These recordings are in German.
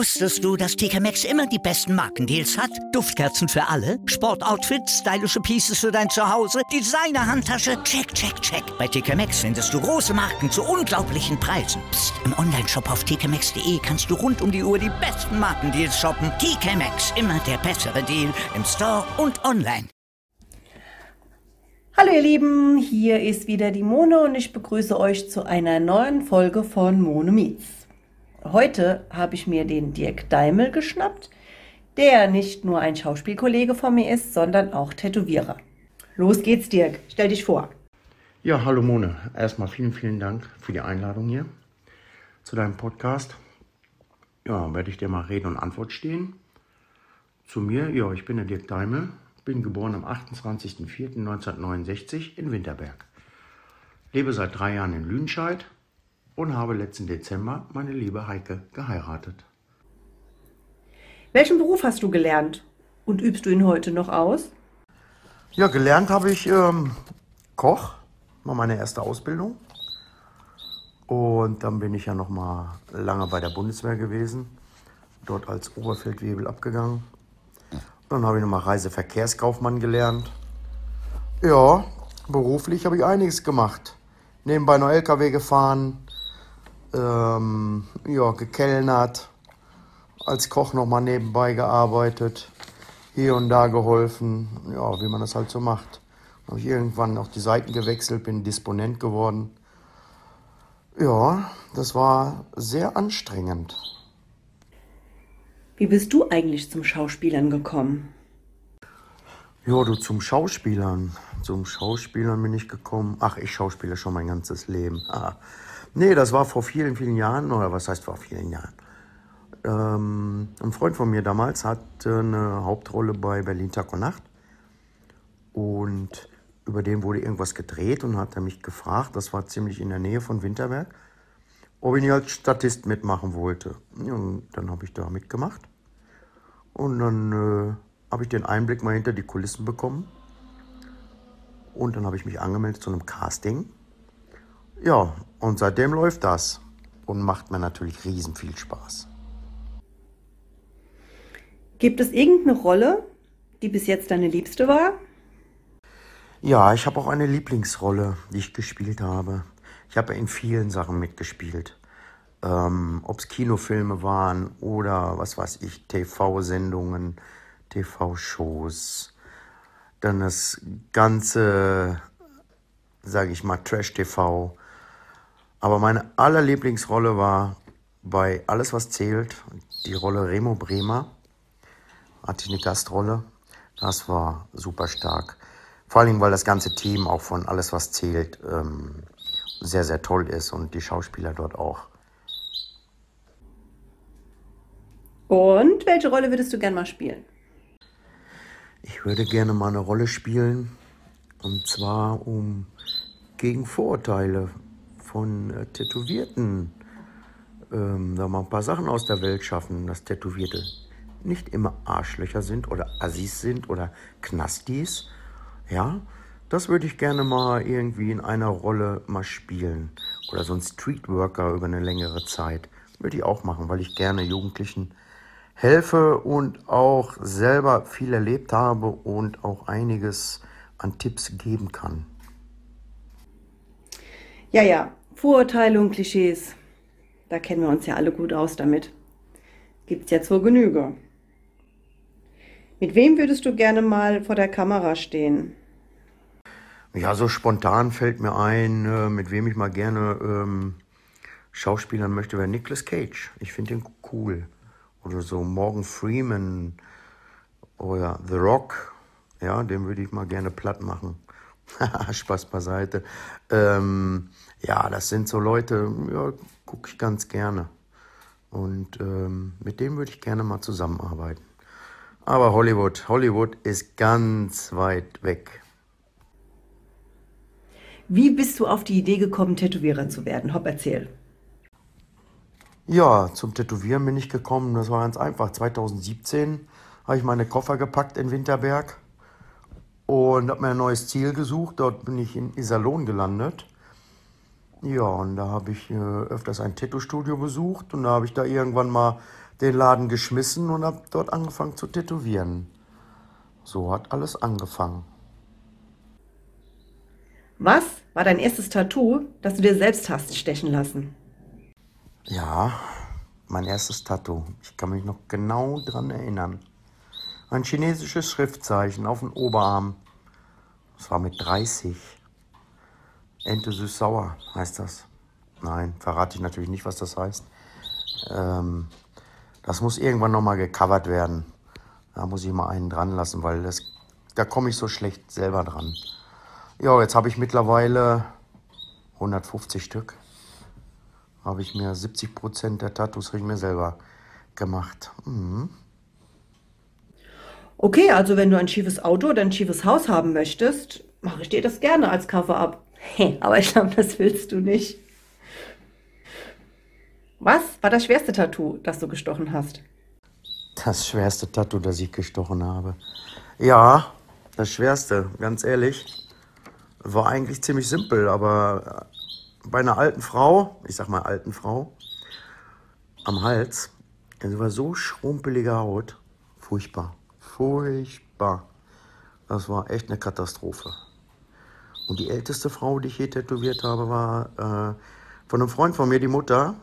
Wusstest du, dass TK Maxx immer die besten Markendeals hat? Duftkerzen für alle, Sportoutfits, stylische Pieces für dein Zuhause, Designer-Handtasche, check, check, check. Bei TK Maxx findest du große Marken zu unglaublichen Preisen. Psst. im Onlineshop auf tkmaxx.de kannst du rund um die Uhr die besten Markendeals shoppen. TK Maxx, immer der bessere Deal im Store und online. Hallo ihr Lieben, hier ist wieder die Mone und ich begrüße euch zu einer neuen Folge von Mone Meets. Heute habe ich mir den Dirk Daimel geschnappt, der nicht nur ein Schauspielkollege von mir ist, sondern auch Tätowierer. Los geht's, Dirk. Stell dich vor. Ja, hallo Mone. Erstmal vielen, vielen Dank für die Einladung hier zu deinem Podcast. Ja, werde ich dir mal Rede und Antwort stehen. Zu mir, ja, ich bin der Dirk Daimel, bin geboren am 28.04.1969 in Winterberg. Lebe seit drei Jahren in Lüdenscheid und habe letzten Dezember meine liebe Heike geheiratet. Welchen Beruf hast du gelernt und übst du ihn heute noch aus? Ja, gelernt habe ich ähm, Koch, war meine erste Ausbildung. Und dann bin ich ja noch mal lange bei der Bundeswehr gewesen, dort als Oberfeldwebel abgegangen. Dann habe ich noch mal Reiseverkehrskaufmann gelernt. Ja, beruflich habe ich einiges gemacht. Nebenbei noch LKW gefahren, ähm, ja, gekellnert, als Koch noch mal nebenbei gearbeitet, hier und da geholfen, ja, wie man das halt so macht. Habe ich irgendwann auch die Seiten gewechselt, bin Disponent geworden. Ja, das war sehr anstrengend. Wie bist du eigentlich zum Schauspielern gekommen? Ja, du zum Schauspielern. Zum Schauspielern bin ich gekommen. Ach, ich schauspiele schon mein ganzes Leben. Ah. Nee, das war vor vielen, vielen Jahren, oder was heißt vor vielen Jahren? Ähm, ein Freund von mir damals hatte eine Hauptrolle bei Berlin Tag und Nacht. Und über den wurde irgendwas gedreht und hat er mich gefragt, das war ziemlich in der Nähe von Winterberg, ob ich nicht als Statist mitmachen wollte. Und dann habe ich da mitgemacht. Und dann äh, habe ich den Einblick mal hinter die Kulissen bekommen. Und dann habe ich mich angemeldet zu einem Casting. Ja, und seitdem läuft das und macht mir natürlich riesen viel Spaß. Gibt es irgendeine Rolle, die bis jetzt deine liebste war? Ja, ich habe auch eine Lieblingsrolle, die ich gespielt habe. Ich habe in vielen Sachen mitgespielt. Ähm, Ob es Kinofilme waren oder was weiß ich, TV-Sendungen, TV-Shows. Dann das ganze, sage ich mal, Trash-TV. Aber meine allerlieblingsrolle war bei Alles, was zählt, die Rolle Remo Bremer. Hatte ich eine Gastrolle. Das war super stark. Vor allem, weil das ganze Team auch von Alles, was zählt, ähm, sehr, sehr toll ist und die Schauspieler dort auch. Und welche Rolle würdest du gerne mal spielen? Ich würde gerne mal eine Rolle spielen, und zwar um gegen Vorurteile von äh, Tätowierten ähm, da mal ein paar Sachen aus der Welt schaffen, dass Tätowierte nicht immer Arschlöcher sind oder Assis sind oder Knastis. Ja, das würde ich gerne mal irgendwie in einer Rolle mal spielen. Oder so ein Streetworker über eine längere Zeit. Würde ich auch machen, weil ich gerne Jugendlichen helfe und auch selber viel erlebt habe und auch einiges an Tipps geben kann. Ja, ja, Vorurteile und Klischees. Da kennen wir uns ja alle gut aus damit. Gibt's ja zur Genüge. Mit wem würdest du gerne mal vor der Kamera stehen? Ja, so spontan fällt mir ein, äh, mit wem ich mal gerne ähm, schauspielern möchte, wäre Nicolas Cage. Ich finde ihn cool. Oder so Morgan Freeman oder The Rock. Ja, den würde ich mal gerne platt machen. Spaß beiseite. Ähm, ja, das sind so Leute, ja, gucke ich ganz gerne. Und ähm, mit dem würde ich gerne mal zusammenarbeiten. Aber Hollywood, Hollywood ist ganz weit weg. Wie bist du auf die Idee gekommen, Tätowierer zu werden? Hopp, erzähl. Ja, zum Tätowieren bin ich gekommen. Das war ganz einfach. 2017 habe ich meine Koffer gepackt in Winterberg und habe mir ein neues Ziel gesucht. Dort bin ich in Iserlohn gelandet. Ja, und da habe ich äh, öfters ein Tattoo-Studio besucht und da habe ich da irgendwann mal den Laden geschmissen und habe dort angefangen zu tätowieren. So hat alles angefangen. Was war dein erstes Tattoo, das du dir selbst hast stechen lassen? Ja, mein erstes Tattoo. Ich kann mich noch genau dran erinnern. Ein chinesisches Schriftzeichen auf dem Oberarm. Das war mit 30. Ente süß-sauer heißt das. Nein, verrate ich natürlich nicht, was das heißt. Ähm, das muss irgendwann nochmal gecovert werden. Da muss ich mal einen dran lassen, weil das, da komme ich so schlecht selber dran. Ja, jetzt habe ich mittlerweile 150 Stück. Habe ich mir 70 Prozent der Tattoos habe ich mir selber gemacht. Mhm. Okay, also wenn du ein schiefes Auto oder ein schiefes Haus haben möchtest, mache ich dir das gerne als Cover ab. Hey, aber ich glaube, das willst du nicht. Was war das schwerste Tattoo, das du gestochen hast? Das schwerste Tattoo, das ich gestochen habe. Ja, das schwerste, ganz ehrlich, war eigentlich ziemlich simpel, aber bei einer alten Frau, ich sag mal alten Frau, am Hals, sie war so schrumpelige Haut, furchtbar, furchtbar. Das war echt eine Katastrophe. Und die älteste Frau, die ich je tätowiert habe, war äh, von einem Freund von mir, die Mutter,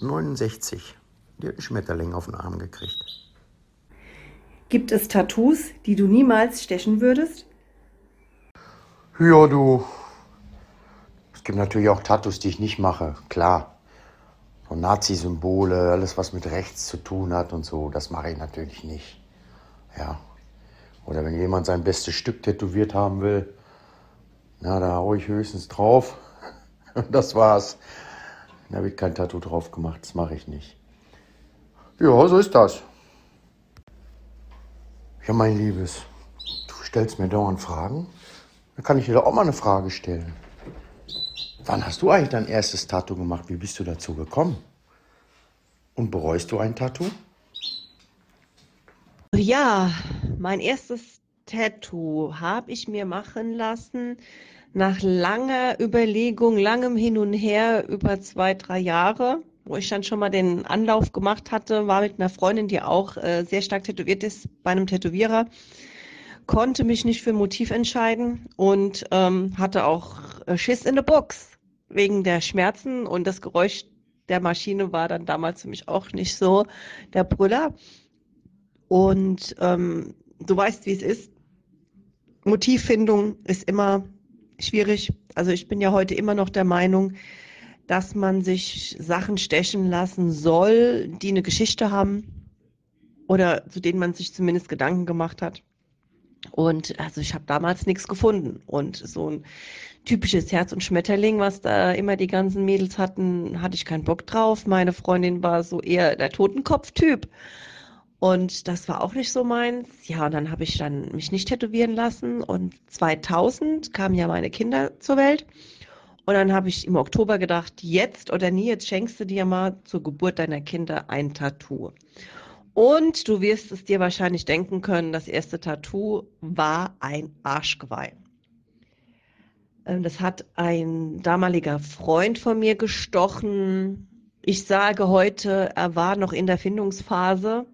69. Die hat einen Schmetterling auf den Arm gekriegt. Gibt es Tattoos, die du niemals stechen würdest? Ja, du. Gibt natürlich auch Tattoos, die ich nicht mache, klar. So Nazi-Symbole, alles, was mit rechts zu tun hat und so, das mache ich natürlich nicht. Ja. Oder wenn jemand sein bestes Stück tätowiert haben will, na, da haue ich höchstens drauf. Und das war's. Da wird kein Tattoo drauf gemacht, das mache ich nicht. Ja, so ist das. Ja, mein Liebes, du stellst mir dauernd Fragen. Dann kann ich dir doch auch mal eine Frage stellen. Wann hast du eigentlich dein erstes Tattoo gemacht? Wie bist du dazu gekommen? Und bereust du ein Tattoo? Ja, mein erstes Tattoo habe ich mir machen lassen nach langer Überlegung, langem Hin und Her über zwei, drei Jahre, wo ich dann schon mal den Anlauf gemacht hatte, war mit einer Freundin, die auch äh, sehr stark tätowiert ist, bei einem Tätowierer, konnte mich nicht für Motiv entscheiden und ähm, hatte auch äh, Schiss in the Box wegen der Schmerzen und das Geräusch der Maschine war dann damals für mich auch nicht so der Brüller. Und ähm, du weißt, wie es ist. Motivfindung ist immer schwierig. Also ich bin ja heute immer noch der Meinung, dass man sich Sachen stechen lassen soll, die eine Geschichte haben oder zu denen man sich zumindest Gedanken gemacht hat. Und also ich habe damals nichts gefunden. Und so ein typisches Herz und Schmetterling, was da immer die ganzen Mädels hatten, hatte ich keinen Bock drauf. Meine Freundin war so eher der Totenkopf-Typ. Und das war auch nicht so meins. Ja, und dann habe ich dann mich nicht tätowieren lassen. Und 2000 kamen ja meine Kinder zur Welt. Und dann habe ich im Oktober gedacht, jetzt oder nie, jetzt schenkst du dir mal zur Geburt deiner Kinder ein Tattoo. Und du wirst es dir wahrscheinlich denken können, das erste Tattoo war ein Arschgeweih. Ähm, das hat ein damaliger Freund von mir gestochen. Ich sage heute, er war noch in der Findungsphase.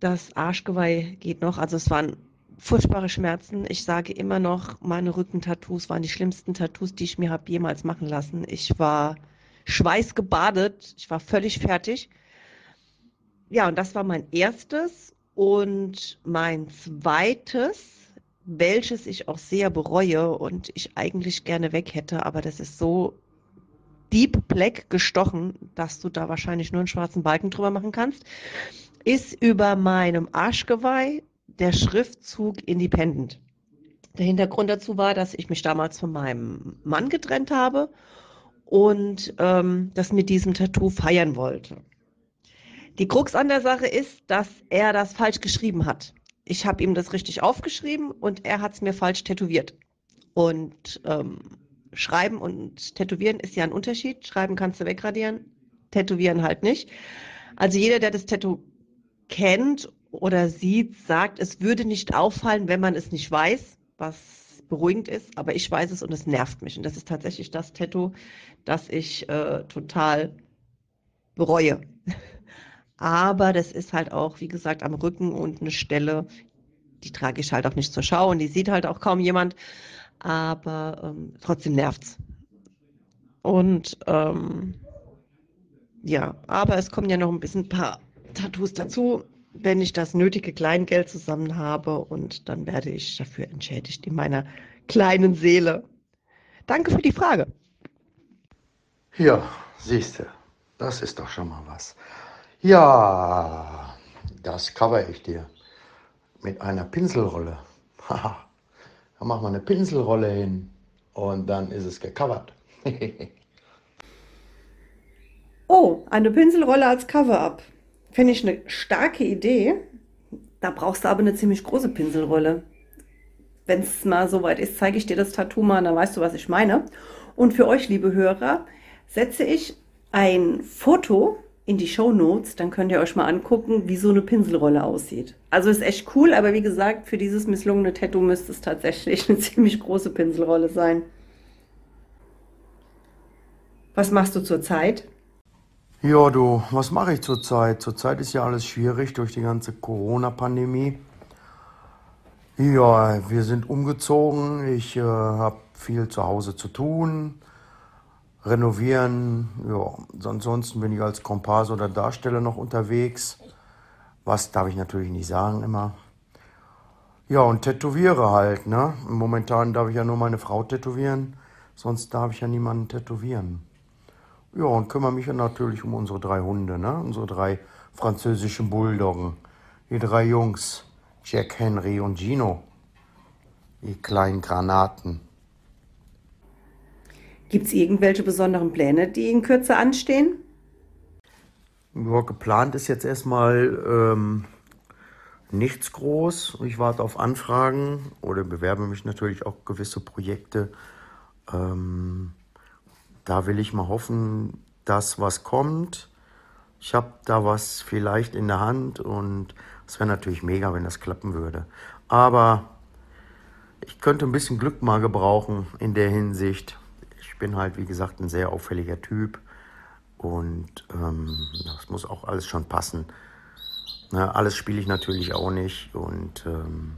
Das Arschgeweih geht noch. Also es waren furchtbare Schmerzen. Ich sage immer noch, meine Rückentattoos waren die schlimmsten Tattoos, die ich mir habe jemals machen lassen. Ich war schweißgebadet. Ich war völlig fertig. Ja, und das war mein erstes. Und mein zweites, welches ich auch sehr bereue und ich eigentlich gerne weg hätte, aber das ist so deep black gestochen, dass du da wahrscheinlich nur einen schwarzen Balken drüber machen kannst ist über meinem Arschgeweih der Schriftzug Independent. Der Hintergrund dazu war, dass ich mich damals von meinem Mann getrennt habe und ähm, das mit diesem Tattoo feiern wollte. Die Krux an der Sache ist, dass er das falsch geschrieben hat. Ich habe ihm das richtig aufgeschrieben und er hat es mir falsch tätowiert. Und ähm, Schreiben und Tätowieren ist ja ein Unterschied. Schreiben kannst du wegradieren, Tätowieren halt nicht. Also jeder, der das Tattoo kennt oder sieht, sagt, es würde nicht auffallen, wenn man es nicht weiß, was beruhigend ist, aber ich weiß es und es nervt mich. Und das ist tatsächlich das Tattoo, das ich äh, total bereue. Aber das ist halt auch, wie gesagt, am Rücken und eine Stelle, die trage ich halt auch nicht zur Schau und die sieht halt auch kaum jemand. Aber ähm, trotzdem nervt's. Und ähm, ja, aber es kommen ja noch ein bisschen ein paar Tattoos dazu, wenn ich das nötige Kleingeld zusammen habe und dann werde ich dafür entschädigt in meiner kleinen Seele. Danke für die Frage. Ja, siehst du, das ist doch schon mal was. Ja, das cover ich dir mit einer Pinselrolle. Haha, da machen wir eine Pinselrolle hin und dann ist es gecovert. oh, eine Pinselrolle als Cover-up. Finde ich eine starke Idee. Da brauchst du aber eine ziemlich große Pinselrolle. Wenn es mal soweit ist, zeige ich dir das Tattoo mal, dann weißt du, was ich meine. Und für euch, liebe Hörer, setze ich ein Foto in die Show Notes, dann könnt ihr euch mal angucken, wie so eine Pinselrolle aussieht. Also ist echt cool, aber wie gesagt, für dieses misslungene Tattoo müsste es tatsächlich eine ziemlich große Pinselrolle sein. Was machst du zurzeit? Ja, du, was mache ich zurzeit? Zurzeit ist ja alles schwierig durch die ganze Corona-Pandemie. Ja, wir sind umgezogen. Ich äh, habe viel zu Hause zu tun. Renovieren. Ja, ansonsten bin ich als Kompas oder Darsteller noch unterwegs. Was darf ich natürlich nicht sagen immer. Ja, und tätowiere halt, ne? Momentan darf ich ja nur meine Frau tätowieren. Sonst darf ich ja niemanden tätowieren. Ja, und kümmere mich natürlich um unsere drei Hunde, ne? unsere drei französischen Bulldoggen. Die drei Jungs, Jack, Henry und Gino. Die kleinen Granaten. Gibt es irgendwelche besonderen Pläne, die in Kürze anstehen? Ja, geplant ist jetzt erstmal ähm, nichts groß. Ich warte auf Anfragen oder bewerbe mich natürlich auch gewisse Projekte. Ähm, da will ich mal hoffen, dass was kommt. Ich habe da was vielleicht in der Hand und es wäre natürlich mega, wenn das klappen würde. Aber ich könnte ein bisschen Glück mal gebrauchen in der Hinsicht. Ich bin halt, wie gesagt, ein sehr auffälliger Typ und ähm, das muss auch alles schon passen. Ne, alles spiele ich natürlich auch nicht und ähm,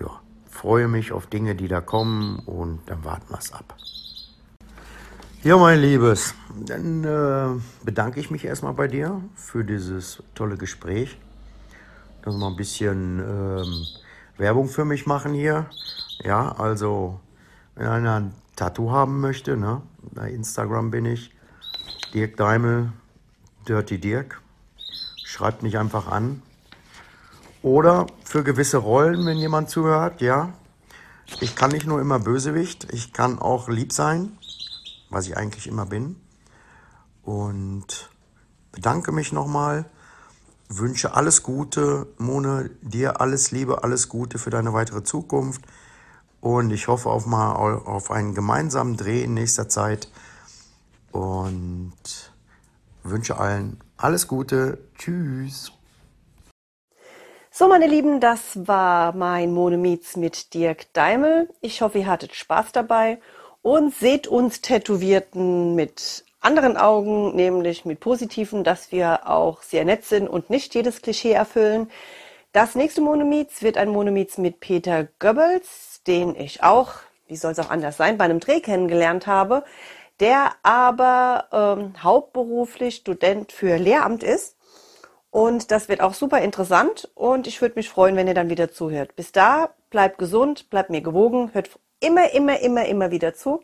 ja, freue mich auf Dinge, die da kommen und dann warten wir es ab. Ja, mein Liebes, dann äh, bedanke ich mich erstmal bei dir für dieses tolle Gespräch. Dass wir mal ein bisschen ähm, Werbung für mich machen hier. Ja, also, wenn einer ein Tattoo haben möchte, ne, bei Instagram bin ich. Dirk Daimel, Dirty Dirk. Schreibt mich einfach an. Oder für gewisse Rollen, wenn jemand zuhört, ja. Ich kann nicht nur immer Bösewicht, ich kann auch lieb sein was ich eigentlich immer bin. Und bedanke mich nochmal, wünsche alles Gute, Mone, dir alles Liebe, alles Gute für deine weitere Zukunft. Und ich hoffe auf mal auf einen gemeinsamen Dreh in nächster Zeit. Und wünsche allen alles Gute. Tschüss. So, meine Lieben, das war mein Mone Meets mit Dirk Daimel. Ich hoffe, ihr hattet Spaß dabei und seht uns Tätowierten mit anderen Augen, nämlich mit positiven, dass wir auch sehr nett sind und nicht jedes Klischee erfüllen. Das nächste Monomiets wird ein Monomiets mit Peter Goebbels, den ich auch, wie soll es auch anders sein, bei einem Dreh kennengelernt habe, der aber ähm, hauptberuflich Student für Lehramt ist. Und das wird auch super interessant und ich würde mich freuen, wenn ihr dann wieder zuhört. Bis da, bleibt gesund, bleibt mir gewogen, hört immer, immer, immer, immer wieder zu.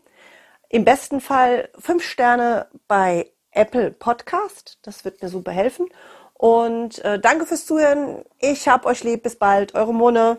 Im besten Fall fünf Sterne bei Apple Podcast. Das wird mir super helfen. Und äh, danke fürs Zuhören. Ich hab euch lieb. Bis bald. Eure Mone.